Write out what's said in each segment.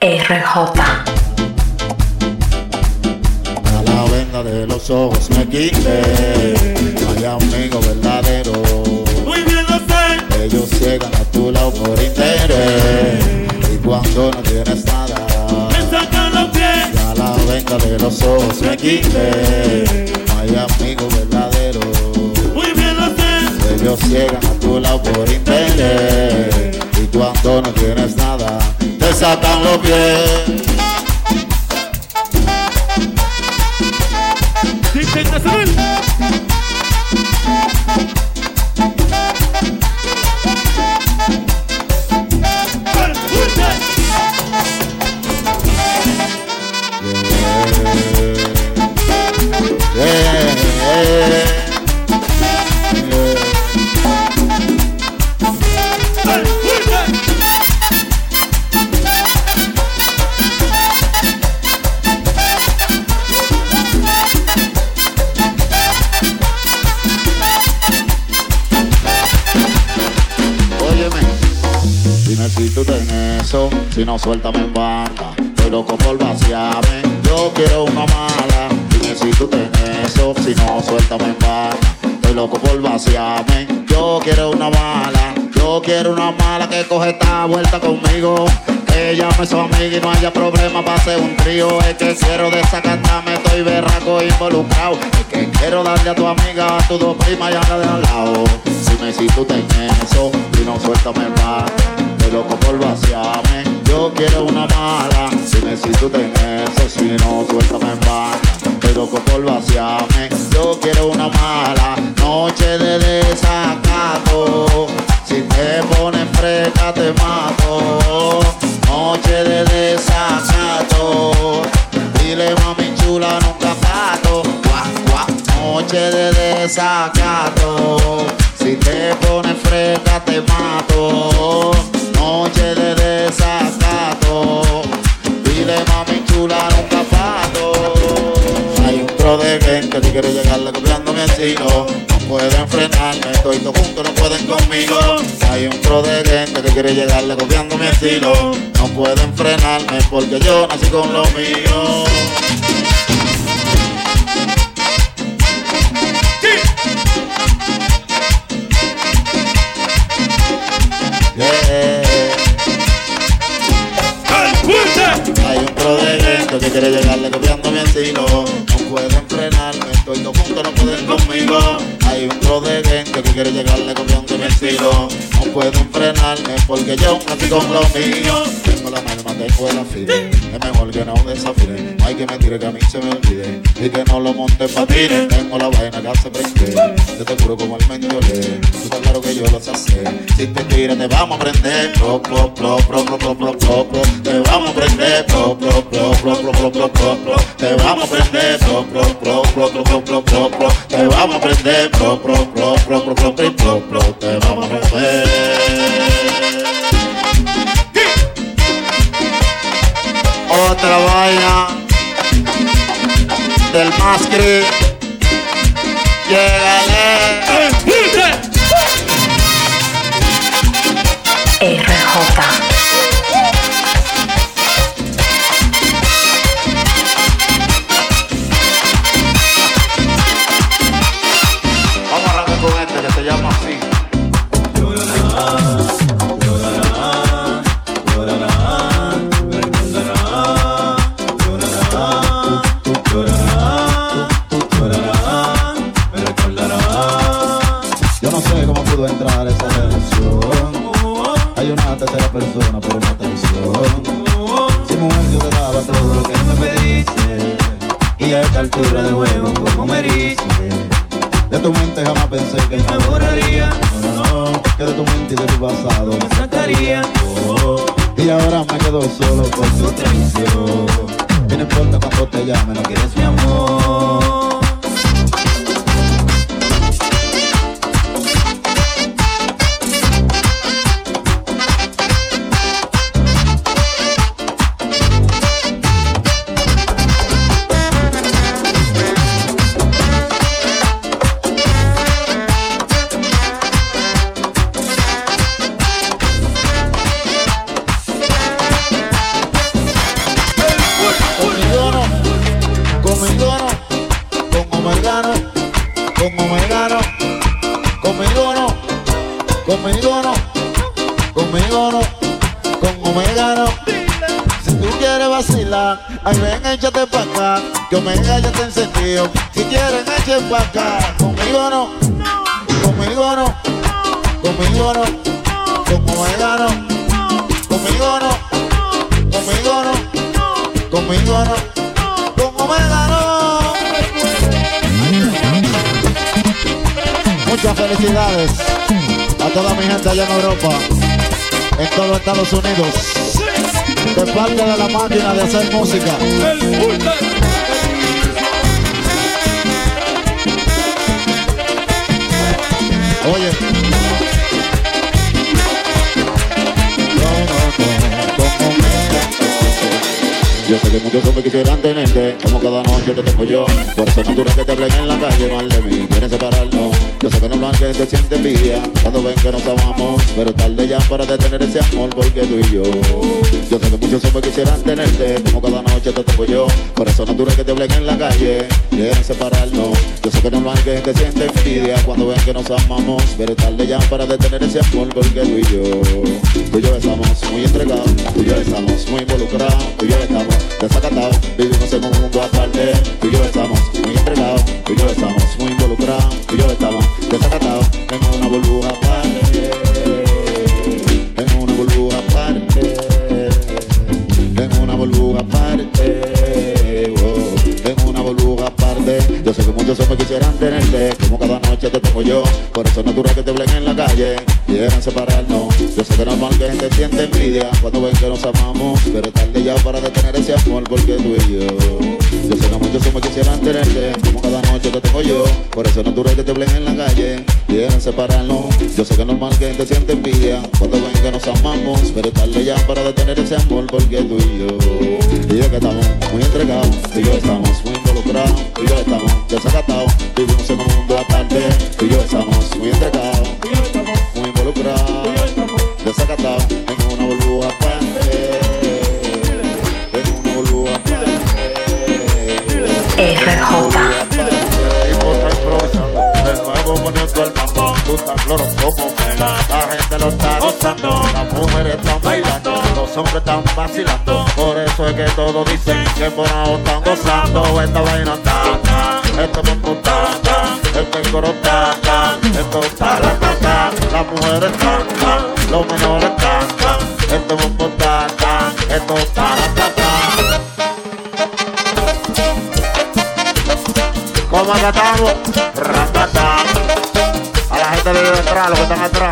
RJ. A la venda de los ojos me quité. No hay amigo verdadero. Muy bien lo sé. Ellos llegan a tu lado por interés. Y cuando no tienes nada, Me sacan los pies. a la venda de los ojos me quité. No hay amigo verdadero. Muy bien lo sé. Ellos llegan a tu lado por interés. Y cuando no tienes nada, desatan los pies. No suéltame en banda. Estoy loco por vaciarme, yo quiero una mala. Dime si tú tienes eso, si no suéltame en banda. Estoy loco por vaciarme, yo quiero una mala. Yo quiero una mala que coge esta vuelta conmigo. Que llame su amiga y no haya problema para hacer un trío. Es que quiero desacatarme, estoy berraco involucrado. Es que quiero darle a tu amiga, a tu dos primas y a la de al lado. Dime si tú tienes eso, y no suéltame más. Estoy loco por vaciarme, yo quiero una mala. Dime si tú eso, si no suéltame más. Estoy loco por vaciarme, yo quiero una mala. Noche de desacato, si te pones fresca te mato. Noche de desacato, dile mami chula nunca pato. Guau, guau. Noche de desacato, si te pones fresca te mato. Noche de desacato, dile mami chula nunca pato. Hay un tro de gente que quiere llegarle copiando mi estilo. No pueden frenarme, estoy todos juntos, no pueden conmigo. Hay un tro de gente que quiere llegarle copiando mi estilo. No pueden frenarme porque yo nací con lo mío. Yeah. Que quiere llegarle copiando mi estilo. No pueden frenarme, estoy todo junto, no pueden conmigo. Hay un pro de gente que quiere llegarle copiando mi estilo. No pueden frenarme porque yo nací con lo mío. Tengo la el afile. Es mejor que no desafile. No hay que me tire que a mí se me olvide. Y que no lo monte patines. Tengo la vaina que hace prender. Yo te juro como el mendiolé. Tú estás claro que yo lo sé hacer. Si te tiras, te vamos a prender. Pro, pro, pro, pro, pro, pro, pro, pro. Te vamos a prender. Pro, pro, pro, pro, pro, pro, pro, pro. Te vamos a prender. Pro, pro, pro, pro, pro, pro, pro, pro. Te vamos a prender. Pro, pro, pro, pro, pro, pro, pro, pro. Te vamos a romper. Otra vaina del mascri. Llegale. Me quedo solo por tu traición. No importa cuando te llame, no quieres mi amor. Vacilar. Ay, ven, échate pa' acá, que Omega ya te encendido. Si quieren, echen pa' acá. Conmigo no, conmigo no, conmigo no, con Omega no, conmigo no, conmigo no, conmigo no, con Omega no. Muchas felicidades a toda mi gente allá en Europa, en todo Estados Unidos, de parte de la máquina de hacer música. Oye. Yo sé que muchos hombres quisieran tenerte Como noche te tengo yo. Por eso es natural que te hablen en la calle mal de mí. Quieren separarnos. Yo sé que no lo que te siente envidia. Cuando ven que nos amamos Pero tarde ya para detener ese amor Porque tú y yo. Yo sé que muchos hombres quisieran tenerte Como cada noche te tengo yo. Por eso es natural que te hablen en la calle Quieren separarnos. Yo sé que no lo que te siente envidia. Cuando ven que nos amamos Pero tarde ya para detener ese amor Porque tú y yo. Tú y yo estamos muy entregados Tú y yo estamos muy involucrados Tú y yo estamos desacatados Vivimos en un mundo aparte Tú y yo estamos muy entregados Tú y yo estamos muy involucrados Tú y yo estamos desacatados En una burbuja aparte. En una burbuja aparte. En una burbuja aparte. En una burbuja aparte. Yo sé que muchos hombres quisieran tenerte Como cada noche te tengo yo. Por eso es natural que te hablen en la calle. Quieran separarnos Yo sé que es que gente siente envidia. Cuando ven que nos amamos Pero tarde ya para detener ese amor Porque tú y yo Yo sé que muchos hombres quisieran tenerte Como cada noche te tengo yo. Por eso es natural que te hablen en la calle Quieran separarnos. Yo sé que es normal que gente siente envidia. Cuando ven que nos amamos Pero tarde ya para detener ese amor Porque tú y yo Y yo que estamos muy entregados y yo estamos muy involucrados y yo estamos desacatados. Vivimos en un mundo aparte y yo estamos muy entregados muy involucrados En una burbuja En una burbuja. De nuevo poniendo el mambo, tú estás floro como pega. La gente lo está gozando, las mujeres están bailando, los hombres están vacilando. Por eso es que todos dicen que por ahora están gozando. Esta vaina ta ta, esto es un ta ta, este coro ta, esto la ta. Las mujeres ta menores ta ta, esto es ta, esto la ta. ¿Cómo acá estamos? Ratata. A la gente de detrás, los que están atrás.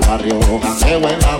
Barrio Andeo en la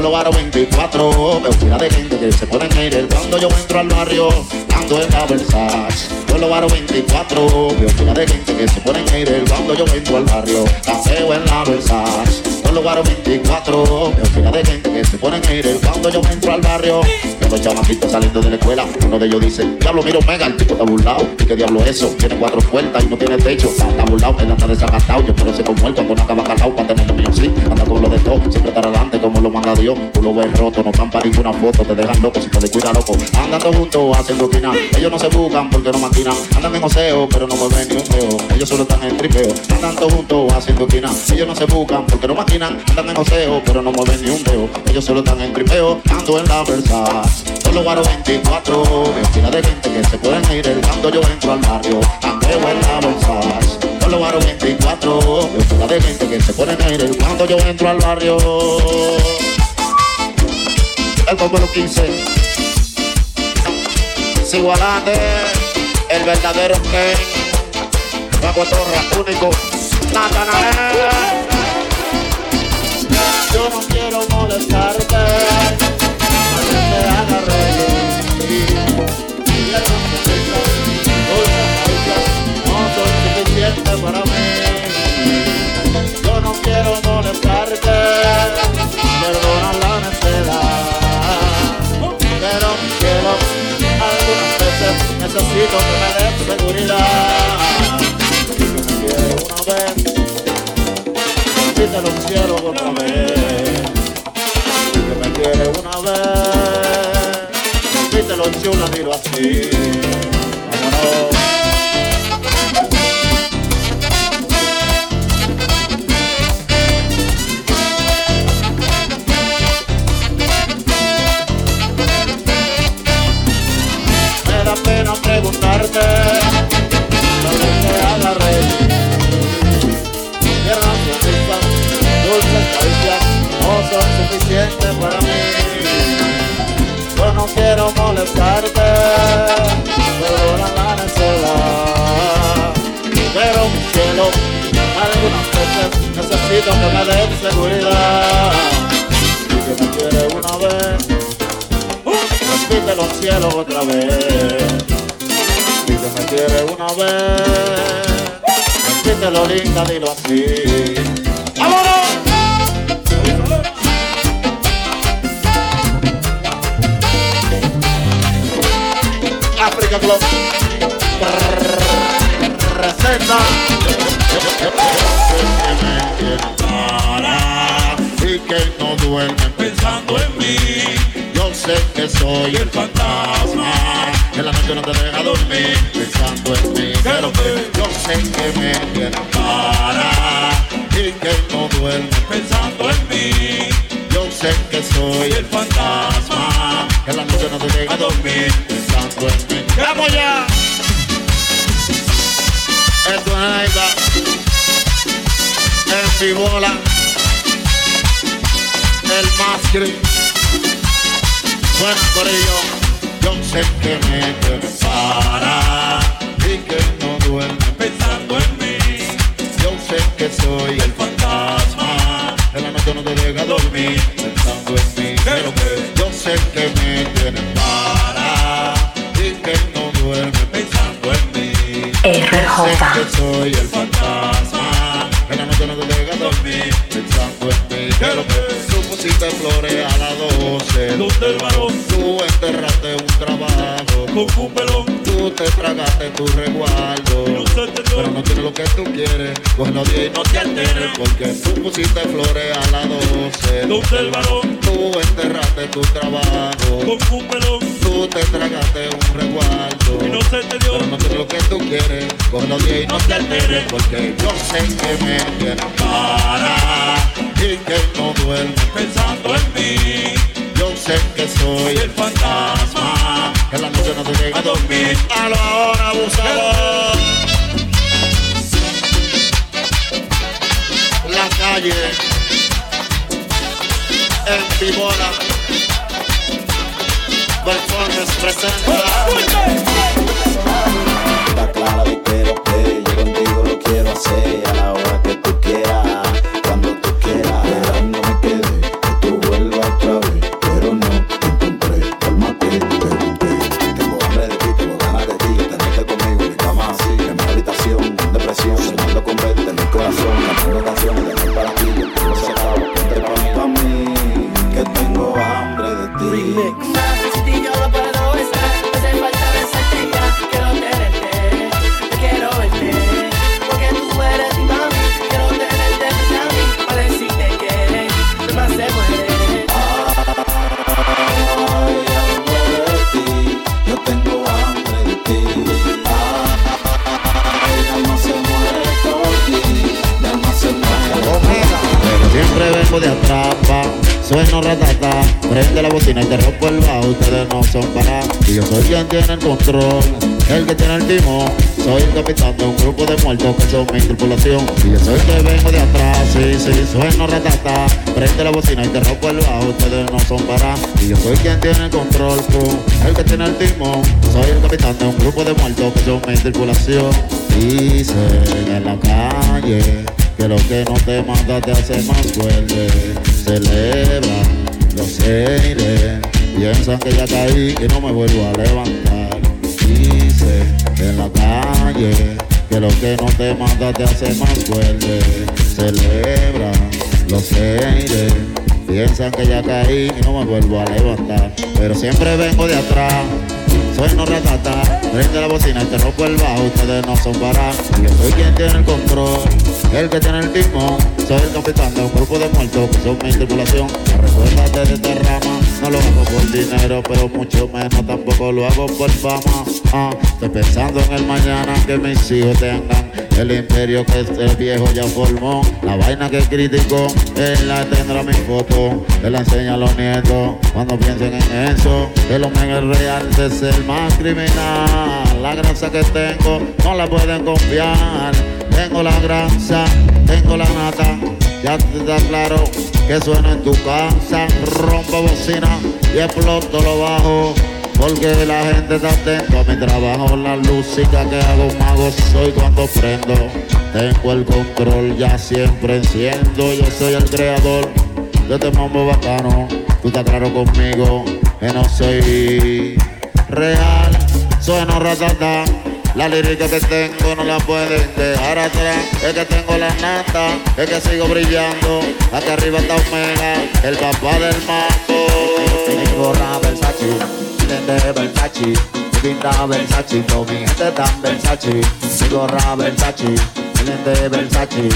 con los varos 24 Veo pila de gente que se pone a ir. Cuando yo entro al barrio Ando en la Versace con los varos 24 Veo pila de gente que se pone a ir. Cuando yo entro al barrio Andeo en la Versace con los varos 24 Veo pila de gente que se ponen a ir. Cuando yo entro al barrio Veo los saliendo de la escuela. Uno de ellos dice, diablo, mira Omega, el tipo está burlado ¿Y qué diablo es eso? Tiene cuatro puertas y no tiene techo. Está burlado, él anda desagastado Yo quiero ser como él cuando no acaba calado Para tener sí, anda con lo de todo Siempre estar adelante como lo manda Dios. Tú lo ves roto, no están para ninguna foto Te dejan loco si te descuida loco. Andando juntos haciendo esquina. Ellos no se buscan porque no maquinan. Andan en oseo pero no mueven ni un dedo. Ellos solo están en tripeo. Andando juntos haciendo esquina. Ellos no se buscan porque no maquinan. Andan en oseo pero no mueven ni un dedo. Ellos solo están en tripeo Ando en la Versace Solo guaro 24 Veo fila de gente que se pueden ir. Cuando yo entro al barrio Andeo en la Versace Guaro 24 Veo fila de gente que se pueden ir cuando yo entro al barrio. El número 15 Sigo adelante El verdadero Ken Paco Torra, único un cielo otra vez. Que me quiere una vez. Repítelo chula, dilo así. Necesito que me den seguridad. Y que me quiere una vez, repítelo cielo otra vez. Y que me quiere una vez, repítelo linda, dilo así. ¡Vámonos! África Club presenta y que no duerme Pensando en mí, yo sé que soy el fantasma. Que la noche no te deja dormir pensando en mí. Pero que yo sé que me tiene para y que no duerme pensando en mí. yo sé que soy el fantasma. que la noche no te deja dormir pensando en mí. ¡Vamos ya! Esto es Fibola El más gris Bueno, por ello Yo sé que me tiene para Y que no duerme Pensando en mí, Yo sé que soy el fantasma. En la noche no te deja dormir Pensando en mí. Pero que- Yo sé que me tiene para. Y que no duerme pensando en mí. RJ. Sé que soy el fantasma. En la noche no te deja dormir Pensando en mí Pero que tú pusiste flores a las 12 Luz del varón. Tú enterraste un trabajo con un pelón, Tú te tragaste tu resguardo no pero no tienes lo que tú quieres, los 10 y no te alteres. Porque tú pusiste flores a las 12 Luz del varón Tú enterraste tu trabajo. Con un pelón, Tú te tragaste un resguardo y no se te dio. pero no tienes lo que tú quieres, 10 y no te alteres Porque yo sé que me tienes para. Y que no duerme Pensando en mí, Yo sé que soy el fantasma. Que la noche no te deja a dormir. A la hora abusador. La calle. En Vibola Performance presenta. Está clara de que lo que yo vengo de atrás, pa, sueno ratata Prende la bocina y te rompo el bajo, ustedes no son para Y yo soy quien tiene el control, el que tiene el timón Soy el capitán de un grupo de muertos que son mi tripulación. Y yo soy el que vengo de atrás, sí, sí, sueno ratata. Prende la bocina y te rompo el bajo, ustedes no son para Y yo soy quien tiene el control, el que tiene el timón Soy el capitán de un grupo de muertos que son mi tripulación. Dicen en la calle que lo que no te manda te hace más fuerte. Celebra los aires, piensan que ya caí y no me vuelvo a levantar. Dice en la calle que lo que no te manda te hace más fuerte. Celebra los aires, piensan que ya caí y no me vuelvo a levantar. Pero siempre vengo de atrás. Sueno ratata, prende la bocina y te rompo el bajo, ustedes no son para. Yo soy quien tiene el control, el que tiene el timón. Soy el capitán de un grupo de muertos que son mi tripulación. Recuérdate de esta rama, no lo hago por dinero, pero mucho menos tampoco lo hago por fama. Ah, estoy pensando en el mañana que mis hijos tengan el imperio que este viejo ya formó. La vaina que criticó, él la tendrá mi foto, él la enseña a los nietos. Cuando piensen en eso, el hombre es real de ser más criminal. La grasa que tengo no la pueden confiar. Tengo la grasa, tengo la nata. Ya te está claro que suena en tu casa. Rompo bocina y exploto lo bajo. Porque la gente está atenta a mi trabajo. La música que hago mago soy cuando prendo. Tengo el control, ya siempre enciendo. Yo soy el creador de este mambo bacano. Tú estás claro conmigo que no soy real. Sueno ratata. La lírica que tengo no la pueden dejar atrás. Es que tengo la nata, es que sigo brillando. Acá arriba está Omega, el papá del mambo. Tengo la Versace, lente Versace, pinta Versace, con mi gente tan Versace. Tengo la Versace, lente Versace,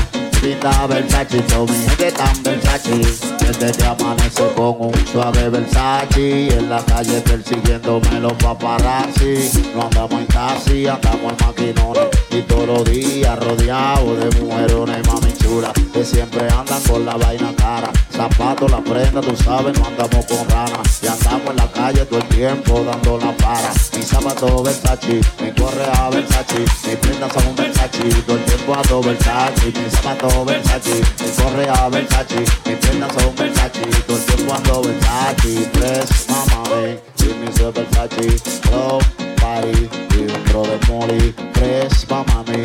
pinta Versace, con mi gente tan Versace. Desde que amanece con un suave Versace, en la calle persiguiéndome los paparazzi. No andamos en taxi, andamos en maquinones y todos los días rodeados de mujeres, mami que siempre andan con la vaina cara. Zapatos, la prenda, tú sabes, no andamos con ranas. Y andamos en la calle todo el tiempo dando la para. Mi zapato Versace, mi correa Versace, mi prenda son Versace, todo el tiempo ando Versace. Mi zapato Versace, mi correa Versace, mi prenda son Versace, todo el tiempo ando Versace. Press, mamá, ven, soy Versace, low party, y un tro de molly. Press, mamá, ven,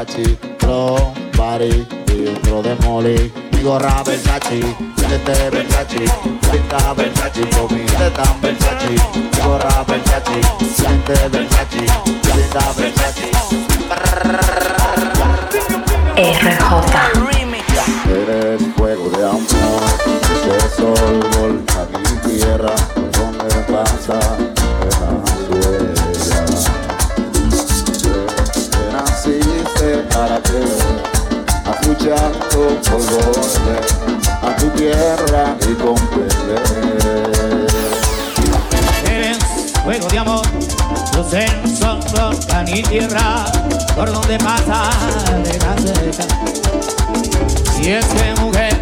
Versace, low party, y un tro de molly. Mi gorra Versace, lente Versace, pinta Versace, con mi teta Versace. Mi gorra Versace, lente Versace, pinta Versace. RJ. Eres fuego de amor, ese sol, volcán y tierra, luchado por volver a tu tierra y comprender. Eres fuego de amor, los senos son volcán y tierra, por donde pasa de la seca. Y es que mujer,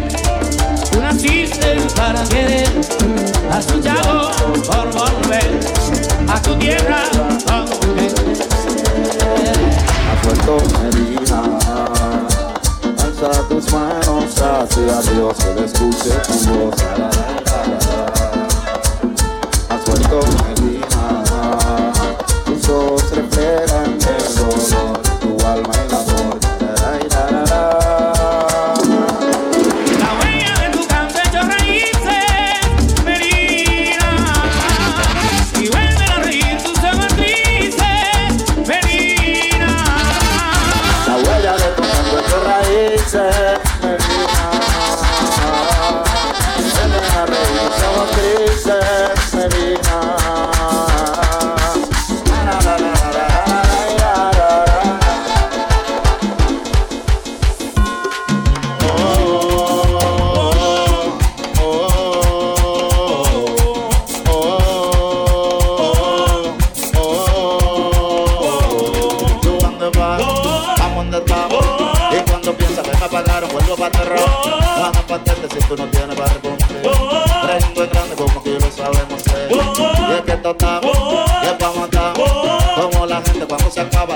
tú naciste para querer, has luchado por volver a tu tierra con mujer. Has vuelto Medina, alza tus manos hacia Dios, que le escuche tu voz. Has vuelto Medina, tus ojos reflejan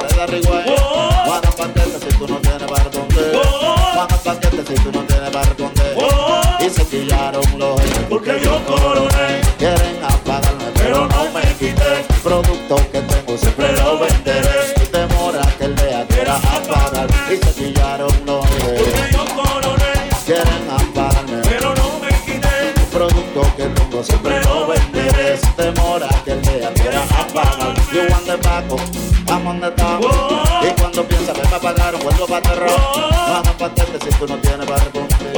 te dar igual. Juana paquete si tú no tienes para dónde. Juana paquete si tú no dónde está. Oh. Y cuando piensas que me apagaron, vuelvo para aterrar. No hagas patente si tú no tienes para responder.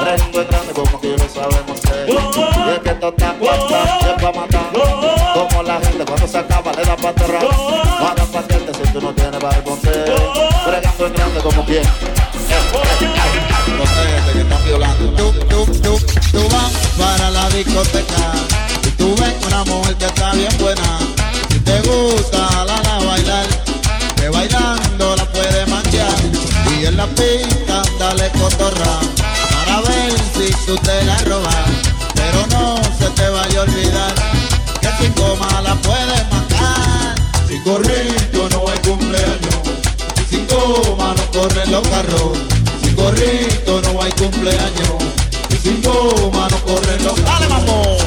Prendo en grande como que lo sabemos ser. Y es que esto está bastante es pa' matar. Como la gente cuando se acaba le da para aterrar. No hagas patente si tú no tienes para responder. Fregando en grande como quien. No Los que están violando. Tú, tú, tú, tú vas para la discoteca pista dale cotorra para ver si tú te la robas, pero no se te vaya a olvidar que sin coma la puedes matar. Sin gorrito no hay cumpleaños, sin coma no corren los carros, sin gorrito no hay cumpleaños, y sin coma no corren los ¡Dale, mambo!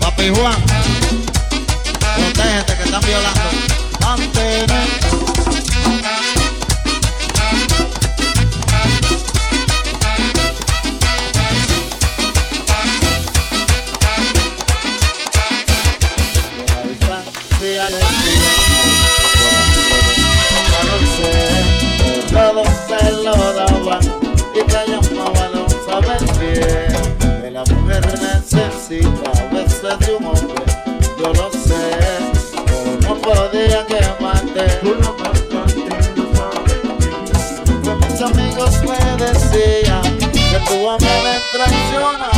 Papi Juan, protégete que están violando. Mantener. Necesita a veces de un hombre, yo lo sé, tu amor me traicionaba,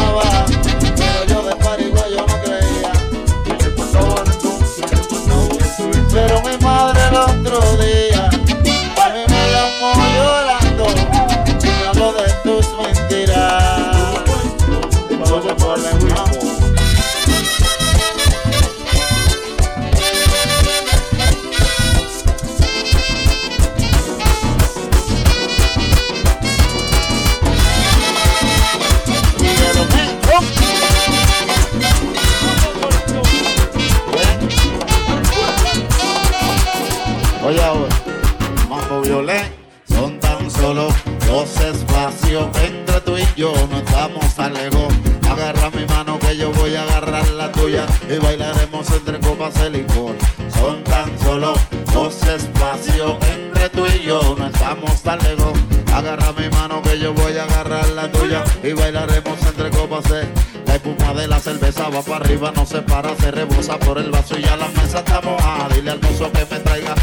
y bailaremos entre copas de licor. Son tan solo dos espacios entre tú y yo, no estamos tan lejos. Agarra mi mano que yo voy a agarrar la tuya y bailaremos entre copas de la espuma de la cerveza va para arriba, no se para, se rebosa por el vaso y ya la mesa está mojada. Dile al mozo que me traiga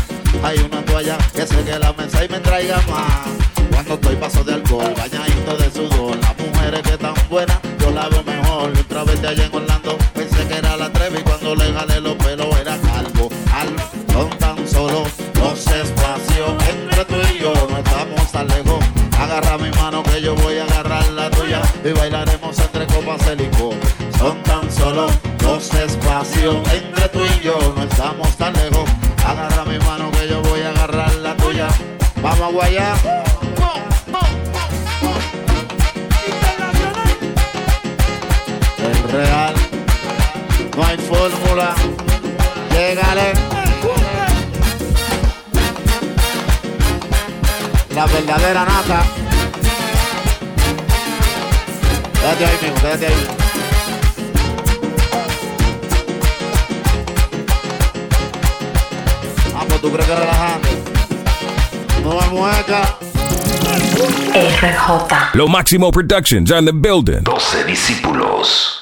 hay una toalla que seque la mesa y me traiga más. Cuando estoy paso de alcohol, bañadito de sudor, las mujeres que tan buenas, yo la veo mejor. Otra vez de allá en Orlando, era la Trevi cuando le jalé los pelos era calvo. Al son tan solo dos espacios entre tú y yo, no estamos tan lejos. Agarra mi mano que yo voy a agarrar la tuya y bailaremos entre copas de licor. Son tan solo dos espacios entre tú y yo, no estamos tan lejos. Agarra mi mano que yo voy a agarrar la tuya. Vamos a guayar. Verdadera nata. Quédate ahí, mijo, quédate ahí. Vamos, ¿tú crees que relajante? No me mueca. RJ. Lo Máximo Productions on the building. 12 discípulos.